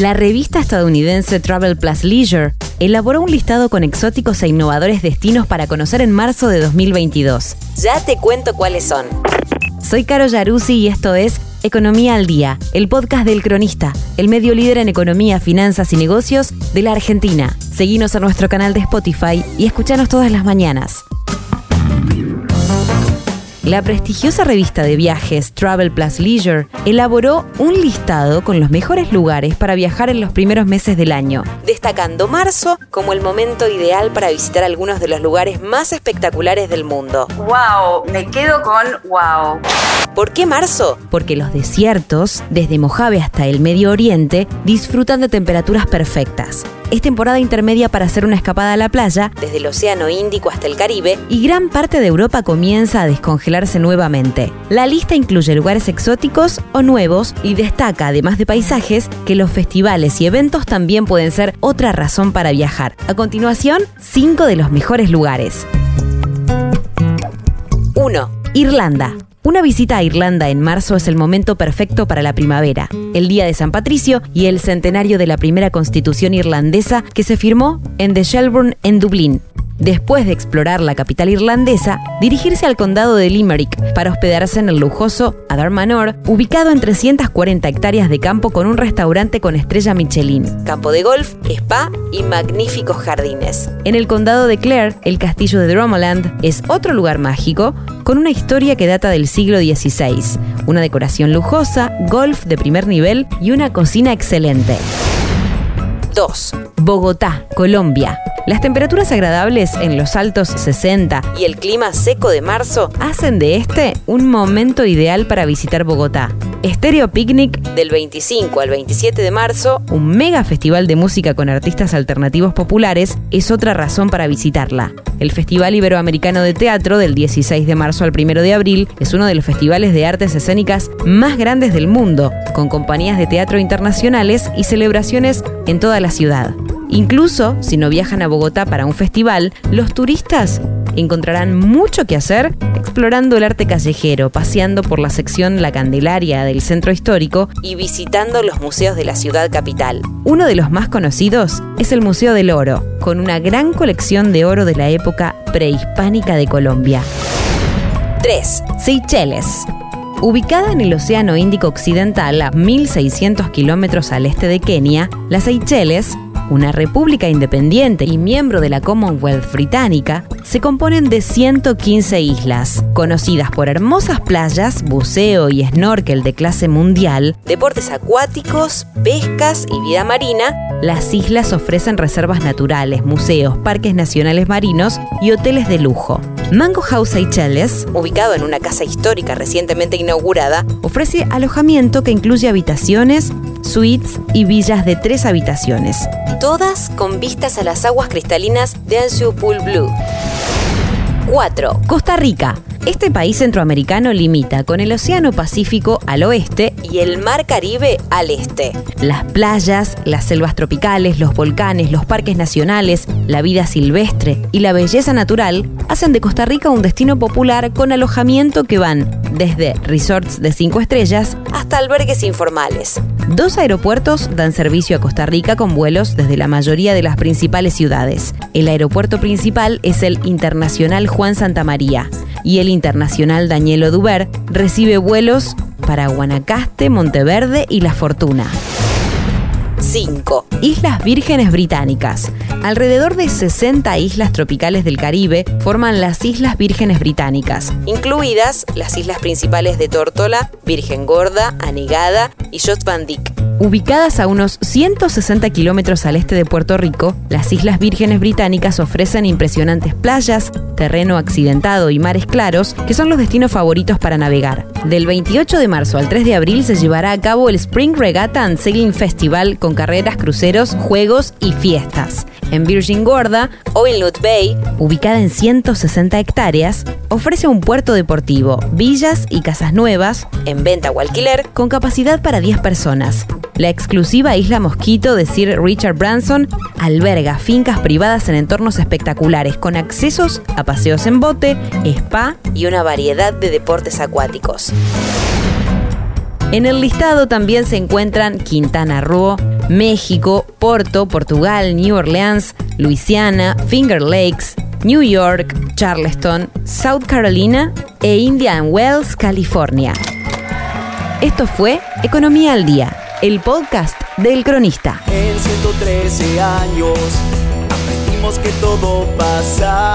La revista estadounidense Travel Plus Leisure elaboró un listado con exóticos e innovadores destinos para conocer en marzo de 2022. Ya te cuento cuáles son. Soy Caro Yaruzzi y esto es Economía al Día, el podcast del cronista, el medio líder en economía, finanzas y negocios de la Argentina. Seguinos a nuestro canal de Spotify y escuchanos todas las mañanas. La prestigiosa revista de viajes Travel Plus Leisure elaboró un listado con los mejores lugares para viajar en los primeros meses del año, destacando marzo como el momento ideal para visitar algunos de los lugares más espectaculares del mundo. ¡Wow! Me quedo con wow. ¿Por qué marzo? Porque los desiertos, desde Mojave hasta el Medio Oriente, disfrutan de temperaturas perfectas es temporada intermedia para hacer una escapada a la playa, desde el Océano Índico hasta el Caribe, y gran parte de Europa comienza a descongelarse nuevamente. La lista incluye lugares exóticos o nuevos y destaca, además de paisajes, que los festivales y eventos también pueden ser otra razón para viajar. A continuación, 5 de los mejores lugares. 1. Irlanda. Una visita a Irlanda en marzo es el momento perfecto para la primavera, el día de San Patricio y el centenario de la primera constitución irlandesa que se firmó en The Shelburne en Dublín después de explorar la capital irlandesa, dirigirse al condado de Limerick para hospedarse en el lujoso Adar Manor, ubicado en 340 hectáreas de campo con un restaurante con estrella Michelin, campo de golf, spa y magníficos jardines. En el condado de Clare, el castillo de Dromoland es otro lugar mágico con una historia que data del siglo XVI, una decoración lujosa, golf de primer nivel y una cocina excelente. 2. Bogotá, Colombia. Las temperaturas agradables en los altos 60 y el clima seco de marzo hacen de este un momento ideal para visitar Bogotá. Stereo Picnic del 25 al 27 de marzo, un mega festival de música con artistas alternativos populares, es otra razón para visitarla. El Festival Iberoamericano de Teatro del 16 de marzo al 1 de abril es uno de los festivales de artes escénicas más grandes del mundo, con compañías de teatro internacionales y celebraciones en toda la ciudad. Incluso si no viajan a Bogotá para un festival, los turistas encontrarán mucho que hacer explorando el arte callejero, paseando por la sección La Candelaria del centro histórico y visitando los museos de la ciudad capital. Uno de los más conocidos es el Museo del Oro, con una gran colección de oro de la época prehispánica de Colombia. 3. Seychelles. Ubicada en el Océano Índico Occidental a 1.600 kilómetros al este de Kenia, las Seychelles una república independiente y miembro de la Commonwealth británica, se componen de 115 islas, conocidas por hermosas playas, buceo y snorkel de clase mundial, deportes acuáticos, pescas y vida marina. Las islas ofrecen reservas naturales, museos, parques nacionales marinos y hoteles de lujo. Mango House Seychelles, ubicado en una casa histórica recientemente inaugurada, ofrece alojamiento que incluye habitaciones, suites y villas de tres habitaciones, todas con vistas a las aguas cristalinas de Ansu Pool Blue. 4. Costa Rica. Este país centroamericano limita con el Océano Pacífico al oeste y el Mar Caribe al este. Las playas, las selvas tropicales, los volcanes, los parques nacionales, la vida silvestre y la belleza natural hacen de Costa Rica un destino popular con alojamiento que van desde resorts de 5 estrellas hasta albergues informales. Dos aeropuertos dan servicio a Costa Rica con vuelos desde la mayoría de las principales ciudades. El aeropuerto principal es el Internacional Juan Santa María y el Internacional Danielo Duber recibe vuelos para Guanacaste, Monteverde y La Fortuna. 5. Islas Vírgenes Británicas. Alrededor de 60 islas tropicales del Caribe forman las Islas Vírgenes Británicas, incluidas las islas principales de Tórtola, Virgen Gorda, Anegada y Jot Van. Ubicadas a unos 160 kilómetros al este de Puerto Rico, las Islas Vírgenes Británicas ofrecen impresionantes playas, terreno accidentado y mares claros, que son los destinos favoritos para navegar. Del 28 de marzo al 3 de abril se llevará a cabo el Spring Regatta and Sailing Festival con carreras, cruceros, juegos y fiestas. En Virgin Gorda, Oilnut Bay, ubicada en 160 hectáreas, ofrece un puerto deportivo, villas y casas nuevas, en venta o alquiler, con capacidad para 10 personas. La exclusiva Isla Mosquito de Sir Richard Branson alberga fincas privadas en entornos espectaculares con accesos paseos en bote, spa y una variedad de deportes acuáticos. En el listado también se encuentran Quintana Roo, México, Porto, Portugal, New Orleans, Luisiana, Finger Lakes, New York, Charleston, South Carolina e Indian Wells, California. Esto fue Economía al Día, el podcast del cronista. En 113 años aprendimos que todo pasa.